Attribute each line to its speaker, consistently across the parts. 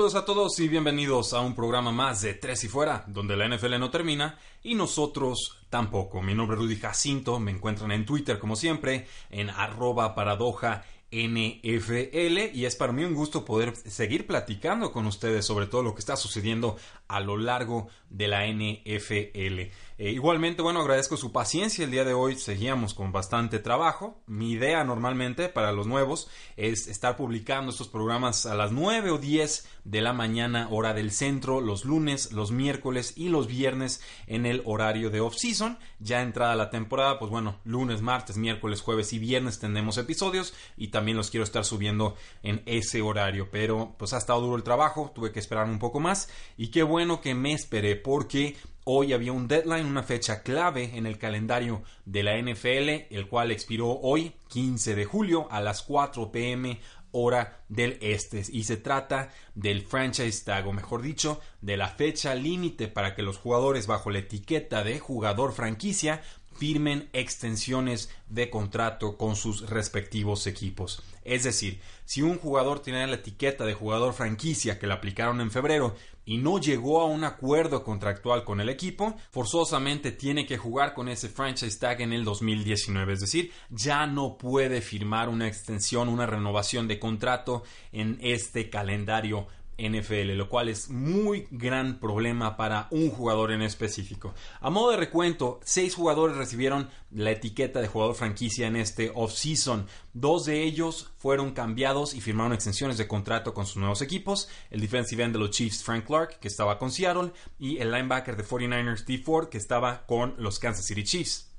Speaker 1: Saludos a todos y bienvenidos a un programa más de Tres y Fuera, donde la NFL no termina y nosotros tampoco. Mi nombre es Rudy Jacinto, me encuentran en Twitter como siempre, en arroba paradoja NFL y es para mí un gusto poder seguir platicando con ustedes sobre todo lo que está sucediendo a lo largo de la NFL. Eh, igualmente, bueno, agradezco su paciencia. El día de hoy seguíamos con bastante trabajo. Mi idea normalmente para los nuevos es estar publicando estos programas a las 9 o 10 de la mañana hora del centro, los lunes, los miércoles y los viernes en el horario de off-season. Ya entrada la temporada, pues bueno, lunes, martes, miércoles, jueves y viernes tendremos episodios y también los quiero estar subiendo en ese horario. Pero pues ha estado duro el trabajo, tuve que esperar un poco más y qué bueno que me esperé porque Hoy había un deadline, una fecha clave en el calendario de la NFL, el cual expiró hoy, 15 de julio, a las 4 pm hora del este. Y se trata del franchise tag, o mejor dicho, de la fecha límite para que los jugadores bajo la etiqueta de jugador franquicia firmen extensiones de contrato con sus respectivos equipos. Es decir, si un jugador tiene la etiqueta de jugador franquicia que le aplicaron en febrero y no llegó a un acuerdo contractual con el equipo, forzosamente tiene que jugar con ese franchise tag en el 2019. Es decir, ya no puede firmar una extensión, una renovación de contrato en este calendario NFL, lo cual es muy gran problema para un jugador en específico. A modo de recuento, seis jugadores recibieron la etiqueta de jugador franquicia en este offseason. Dos de ellos fueron cambiados y firmaron extensiones de contrato con sus nuevos equipos. El defensive end de los Chiefs, Frank Clark, que estaba con Seattle, y el linebacker de 49ers, D. Ford, que estaba con los Kansas City Chiefs.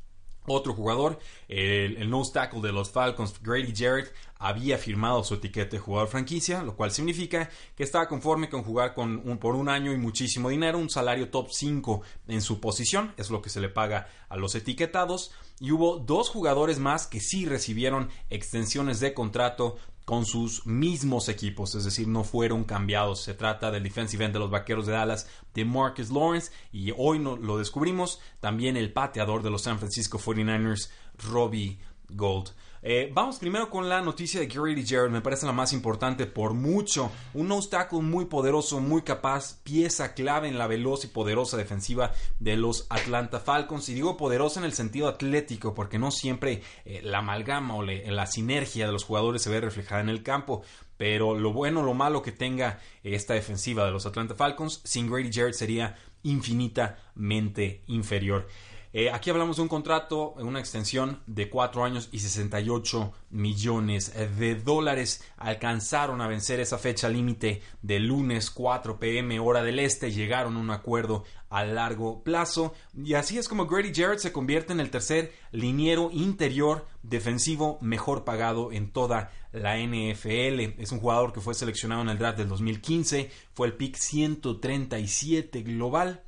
Speaker 1: Otro jugador, el, el nose tackle de los Falcons, Grady Jarrett, había firmado su etiqueta de jugador franquicia, lo cual significa que estaba conforme con jugar con un, por un año y muchísimo dinero, un salario top 5 en su posición, es lo que se le paga a los etiquetados. Y hubo dos jugadores más que sí recibieron extensiones de contrato con sus mismos equipos, es decir, no fueron cambiados. Se trata del defensive end de los Vaqueros de Dallas, de Marcus Lawrence, y hoy no, lo descubrimos, también el pateador de los San Francisco 49ers, Robbie Gold. Eh, vamos primero con la noticia de Grady Jarrett, me parece la más importante por mucho. Un tackle muy poderoso, muy capaz, pieza clave en la veloz y poderosa defensiva de los Atlanta Falcons. Y digo poderosa en el sentido atlético, porque no siempre eh, la amalgama o la sinergia de los jugadores se ve reflejada en el campo. Pero lo bueno, lo malo que tenga esta defensiva de los Atlanta Falcons, sin Grady Jarrett sería infinitamente inferior. Eh, aquí hablamos de un contrato, una extensión de 4 años y 68 millones de dólares. Alcanzaron a vencer esa fecha límite de lunes 4 pm hora del este. Llegaron a un acuerdo a largo plazo. Y así es como Grady Jarrett se convierte en el tercer liniero interior defensivo mejor pagado en toda la NFL. Es un jugador que fue seleccionado en el draft del 2015. Fue el pick 137 global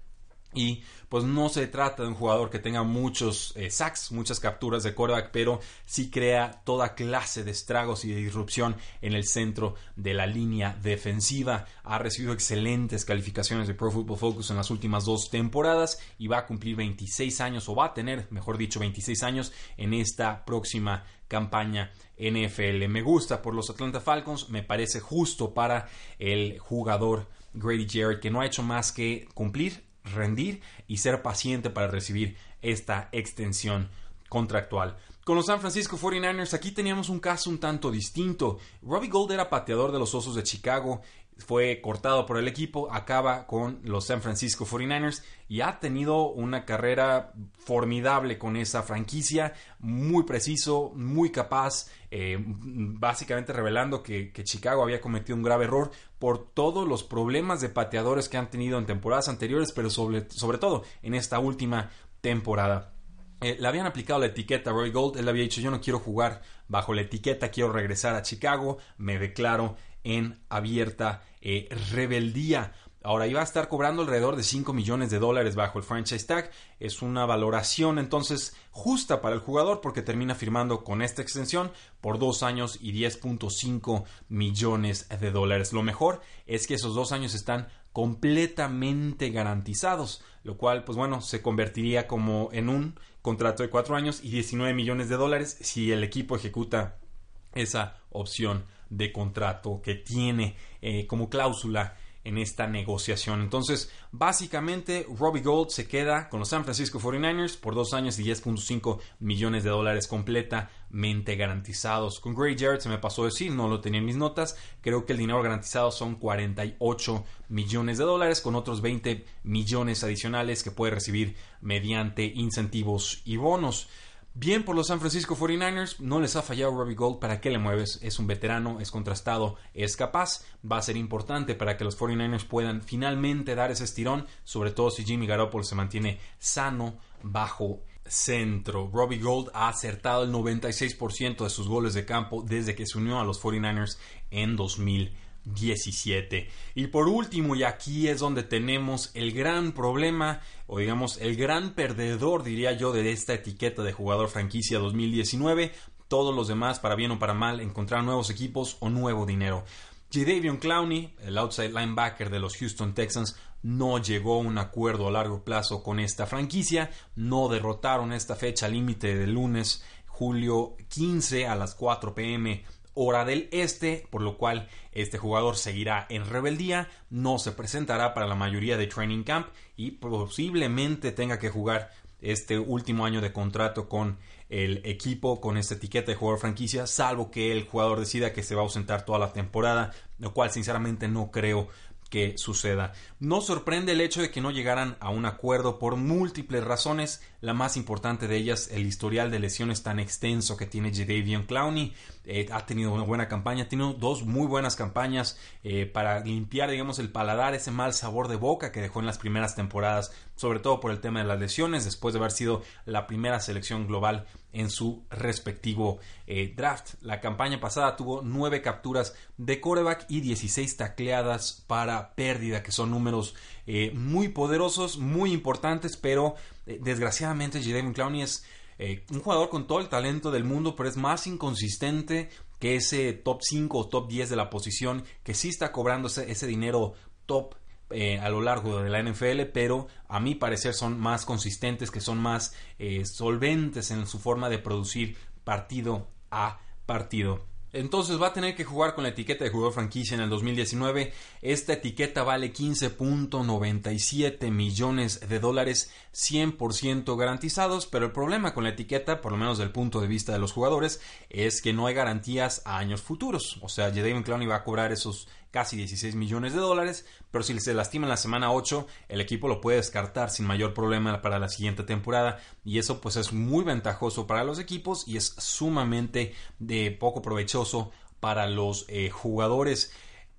Speaker 1: y pues no se trata de un jugador que tenga muchos eh, sacks, muchas capturas de quarterback, pero sí crea toda clase de estragos y de disrupción en el centro de la línea defensiva. Ha recibido excelentes calificaciones de Pro Football Focus en las últimas dos temporadas y va a cumplir 26 años, o va a tener, mejor dicho, 26 años en esta próxima campaña NFL. Me gusta por los Atlanta Falcons, me parece justo para el jugador Grady Jarrett, que no ha hecho más que cumplir rendir y ser paciente para recibir esta extensión contractual. Con los San Francisco 49ers aquí teníamos un caso un tanto distinto. Robbie Gold era pateador de los Osos de Chicago, fue cortado por el equipo, acaba con los San Francisco 49ers y ha tenido una carrera formidable con esa franquicia, muy preciso, muy capaz, eh, básicamente revelando que, que, Chicago había cometido un grave error por todos los problemas de pateadores que han tenido en temporadas anteriores, pero sobre, sobre todo en esta última temporada. eh, le habían aplicado la etiqueta Roy Gold. Él había dicho: Yo no quiero jugar bajo la etiqueta, quiero regresar a Chicago. Me declaro en abierta eh, rebeldía. Ahora iba a estar cobrando alrededor de 5 millones de dólares bajo el franchise tag. Es una valoración entonces justa para el jugador porque termina firmando con esta extensión por dos años y 10.5 millones de dólares. Lo mejor es que esos dos años están completamente garantizados, lo cual pues bueno se convertiría como en un contrato de cuatro años y 19 millones de dólares si el equipo ejecuta esa opción de contrato que tiene eh, como cláusula en esta negociación. Entonces, básicamente, Robbie Gold se queda con los San Francisco 49ers por dos años y 10.5 millones de dólares completamente garantizados. Con Gray Jarrett se me pasó decir, no lo tenía en mis notas. Creo que el dinero garantizado son 48 millones de dólares con otros 20 millones adicionales que puede recibir mediante incentivos y bonos. Bien por los San Francisco 49ers, no les ha fallado Robbie Gold, ¿para qué le mueves? Es un veterano, es contrastado, es capaz, va a ser importante para que los 49ers puedan finalmente dar ese estirón, sobre todo si Jimmy Garoppolo se mantiene sano bajo centro. Robbie Gold ha acertado el 96% de sus goles de campo desde que se unió a los 49ers en 2000. 17. Y por último, y aquí es donde tenemos el gran problema, o digamos el gran perdedor, diría yo, de esta etiqueta de jugador franquicia 2019. Todos los demás, para bien o para mal, encontrar nuevos equipos o nuevo dinero. Jadavion Clowney, el outside linebacker de los Houston Texans, no llegó a un acuerdo a largo plazo con esta franquicia, no derrotaron esta fecha límite del lunes, julio 15 a las 4 pm hora del este, por lo cual este jugador seguirá en rebeldía, no se presentará para la mayoría de training camp y posiblemente tenga que jugar este último año de contrato con el equipo con esta etiqueta de jugador franquicia, salvo que el jugador decida que se va a ausentar toda la temporada, lo cual sinceramente no creo que suceda. No sorprende el hecho de que no llegaran a un acuerdo por múltiples razones, la más importante de ellas el historial de lesiones tan extenso que tiene Jadavion Clowney, eh, ha tenido una buena campaña, tiene dos muy buenas campañas eh, para limpiar, digamos, el paladar, ese mal sabor de boca que dejó en las primeras temporadas, sobre todo por el tema de las lesiones, después de haber sido la primera selección global en su respectivo eh, draft. La campaña pasada tuvo nueve capturas de coreback y 16 tacleadas para pérdida, que son números muy poderosos, muy importantes, pero desgraciadamente Jadavion Clowney es eh, un jugador con todo el talento del mundo, pero es más inconsistente que ese top 5 o top 10 de la posición, que sí está cobrando ese, dinero top eh, a lo largo de la NFL, pero a mi parecer son más consistentes, que son más eh, solventes en su forma de producir partido a partido. Entonces va a tener que jugar con la etiqueta de jugador franquicia en el 2019. Esta etiqueta vale 15.97 millones de dólares 100% garantizados, pero el problema con la etiqueta, por lo menos desde el punto de vista de los jugadores, es que no hay garantías a años futuros. O sea, Jadavion Clowney va a cobrar esos casi 16 millones de dólares, pero si se lastima en la semana 8, el equipo lo puede descartar sin mayor problema para la siguiente temporada. Y eso pues es muy ventajoso para los equipos y es sumamente de poco provechoso para los eh, jugadores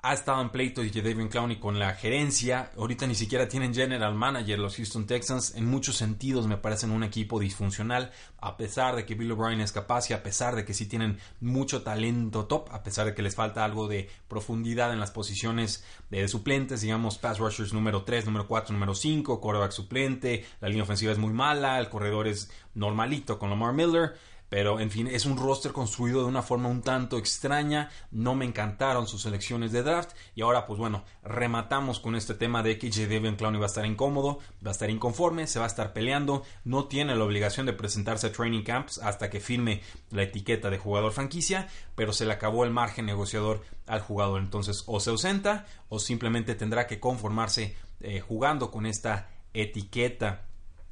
Speaker 1: ha estado en pleito de David Clowney con la gerencia. Ahorita ni siquiera tienen general manager los Houston Texans. En muchos sentidos me parecen un equipo disfuncional, a pesar de que Bill O'Brien es capaz y a pesar de que sí tienen mucho talento top, a pesar de que les falta algo de profundidad en las posiciones de suplentes, digamos, pass rushers número 3, número 4, número 5, quarterback suplente, la línea ofensiva es muy mala, el corredor es normalito con Lamar Miller. Pero, en fin, es un roster construido de una forma un tanto extraña. No me encantaron sus selecciones de draft. Y ahora, pues bueno, rematamos con este tema de que J. Devin Clowney va a estar incómodo, va a estar inconforme, se va a estar peleando. No tiene la obligación de presentarse a training camps hasta que firme la etiqueta de jugador franquicia. Pero se le acabó el margen negociador al jugador. Entonces, o se ausenta o simplemente tendrá que conformarse eh, jugando con esta etiqueta.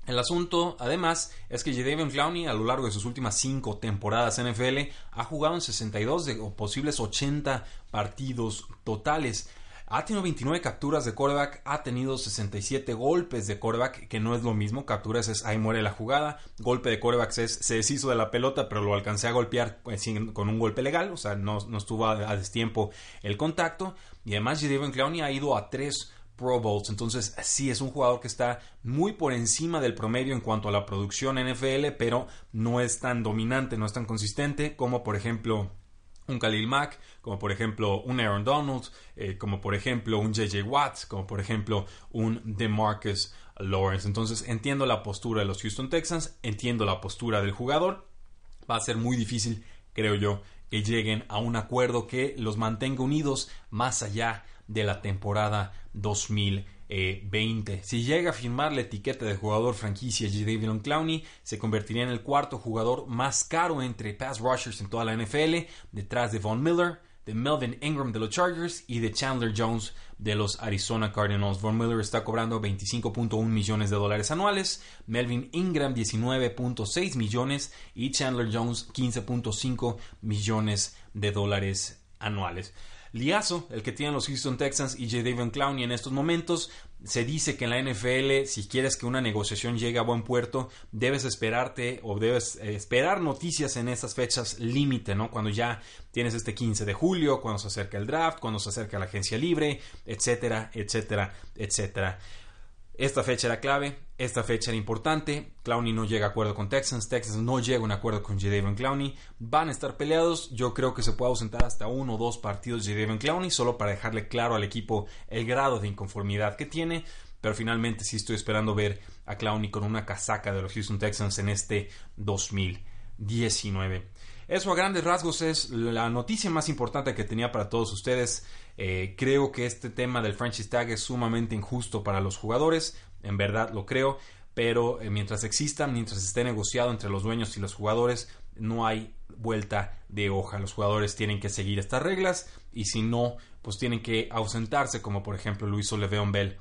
Speaker 1: El asunto, además, es que Jadavion Clowney a lo largo de sus últimas cinco temporadas en NFL ha jugado en 62 de, posibles 80 partidos totales. Ha tenido 29 capturas de quarterback, ha tenido 67 golpes de quarterback, que no es lo mismo. Capturas es ahí muere la jugada. Golpe de quarterback es se deshizo de la pelota, pero lo alcancé a golpear pues, con un golpe legal, o sea, no, estuvo a, destiempo el contacto. Y además, Jadavion Clowney ha ido a tres Pro. Entonces, sí, es un jugador que está muy por encima del promedio en cuanto a la producción NFL, pero no es tan dominante, no es tan consistente como, por ejemplo, un Khalil Mack, como por ejemplo un Aaron Donald, eh, como por ejemplo un JJ Watt, como por ejemplo un DeMarcus Lawrence. Entonces entiendo la postura de los Houston Texans, entiendo la postura del jugador. Va a ser muy difícil, creo yo, que lleguen a un acuerdo que los mantenga unidos más allá de la temporada 2020. Si llega a firmar la etiqueta de jugador franquicia J. Clowney, se convertiría en el cuarto jugador más caro entre pass rushers en toda la NFL, detrás de Von Miller, de Melvin Ingram de los Chargers y de Chandler Jones de los Arizona Cardinals. Von Miller está cobrando 25.1 millones de dólares anuales, Melvin Ingram 19.6 millones y Chandler Jones 15.5 millones de dólares anuales. Liazo, el que tienen los Houston Texans y J. David Clowney en estos momentos, se dice que en la NFL, si quieres que una negociación llegue a buen puerto, debes esperarte o debes eh, esperar noticias en esas fechas límite, ¿no? Cuando ya tienes este 15 de julio, cuando se acerca el draft, cuando se acerca la agencia libre, etcétera, etcétera, etcétera. Esta fecha era clave, esta fecha era importante. Clowney no llega a acuerdo con Texans, Texas no llega a un acuerdo con Jadavion Clowney. Van a estar peleados. Yo creo que se puede ausentar hasta uno o dos partidos Jadavion Clowney, solo para dejarle claro al equipo el grado de inconformidad que tiene. Pero finalmente sí estoy esperando ver a Clowney con una casaca de los Houston Texans en este 2019. Eso a grandes rasgos es la noticia más importante que tenía para todos ustedes. Eh, creo que este tema del franchise tag es sumamente injusto para los jugadores, en verdad lo creo, pero eh, mientras exista, mientras esté negociado entre los dueños y los jugadores, no hay vuelta de hoja. Los jugadores tienen que seguir estas reglas y si no, pues tienen que ausentarse, como por ejemplo lo hizo Le'Veon Bell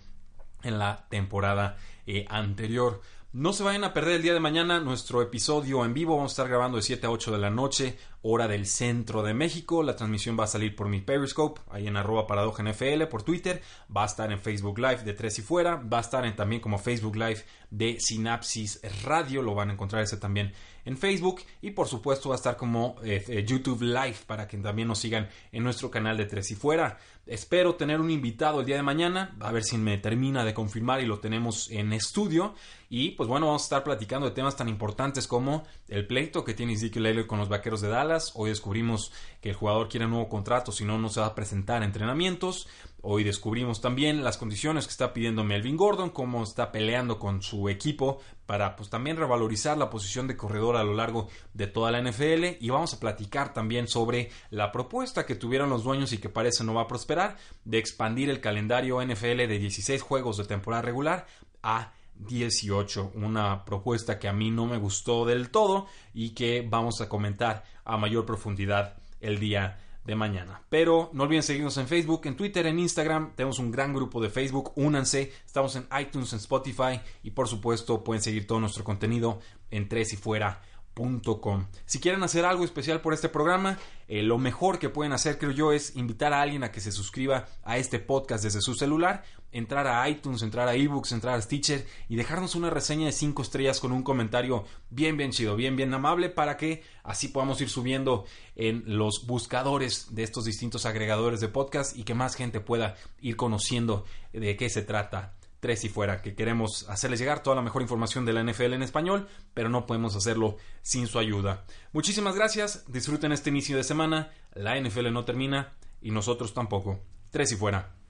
Speaker 1: en la temporada eh, anterior. No se vayan a perder el día de mañana nuestro episodio en vivo. Vamos a estar grabando de 7 a 8 de la noche, hora del centro de México. La transmisión va a salir por mi Periscope, ahí en arroba paradoja NFL, por Twitter. Va a estar en Facebook Live de Tres y Fuera. Va a estar en, también como Facebook Live de Sinapsis Radio. Lo van a encontrar ese también en Facebook. Y por supuesto va a estar como eh, eh, YouTube Live para que también nos sigan en nuestro canal de Tres y Fuera. Espero tener un invitado el día de mañana. A ver si me termina de confirmar y lo tenemos en estudio. Y pues bueno, vamos a estar platicando de temas tan importantes como el pleito que tiene Ezekiel Elliott con los vaqueros de Dallas. Hoy descubrimos que el jugador quiere un nuevo contrato, si no, no se va a presentar a entrenamientos. Hoy descubrimos también las condiciones que está pidiendo Melvin Gordon, cómo está peleando con su equipo para pues también revalorizar la posición de corredor a lo largo de toda la NFL y vamos a platicar también sobre la propuesta que tuvieron los dueños y que parece no va a prosperar de expandir el calendario NFL de 16 juegos de temporada regular a 18, una propuesta que a mí no me gustó del todo y que vamos a comentar a mayor profundidad el día mañana. Pero no olviden seguirnos en Facebook, en Twitter, en Instagram. Tenemos un gran grupo de Facebook. Únanse. Estamos en iTunes, en Spotify. Y por supuesto, pueden seguir todo nuestro contenido en Tres y Fuera si quieren hacer algo especial por este programa, eh, lo mejor que pueden hacer, creo yo, es invitar a alguien a que se suscriba a este podcast desde su celular, entrar a iTunes, entrar a eBooks, entrar a Stitcher y dejarnos una reseña de 5 estrellas con un comentario bien, bien chido, bien, bien amable para que así podamos ir subiendo en los buscadores de estos distintos agregadores de podcast y que más gente pueda ir conociendo de qué se trata tres y fuera, que queremos hacerles llegar toda la mejor información de la NFL en español, pero no podemos hacerlo sin su ayuda. Muchísimas gracias, disfruten este inicio de semana, la NFL no termina y nosotros tampoco. Tres y fuera.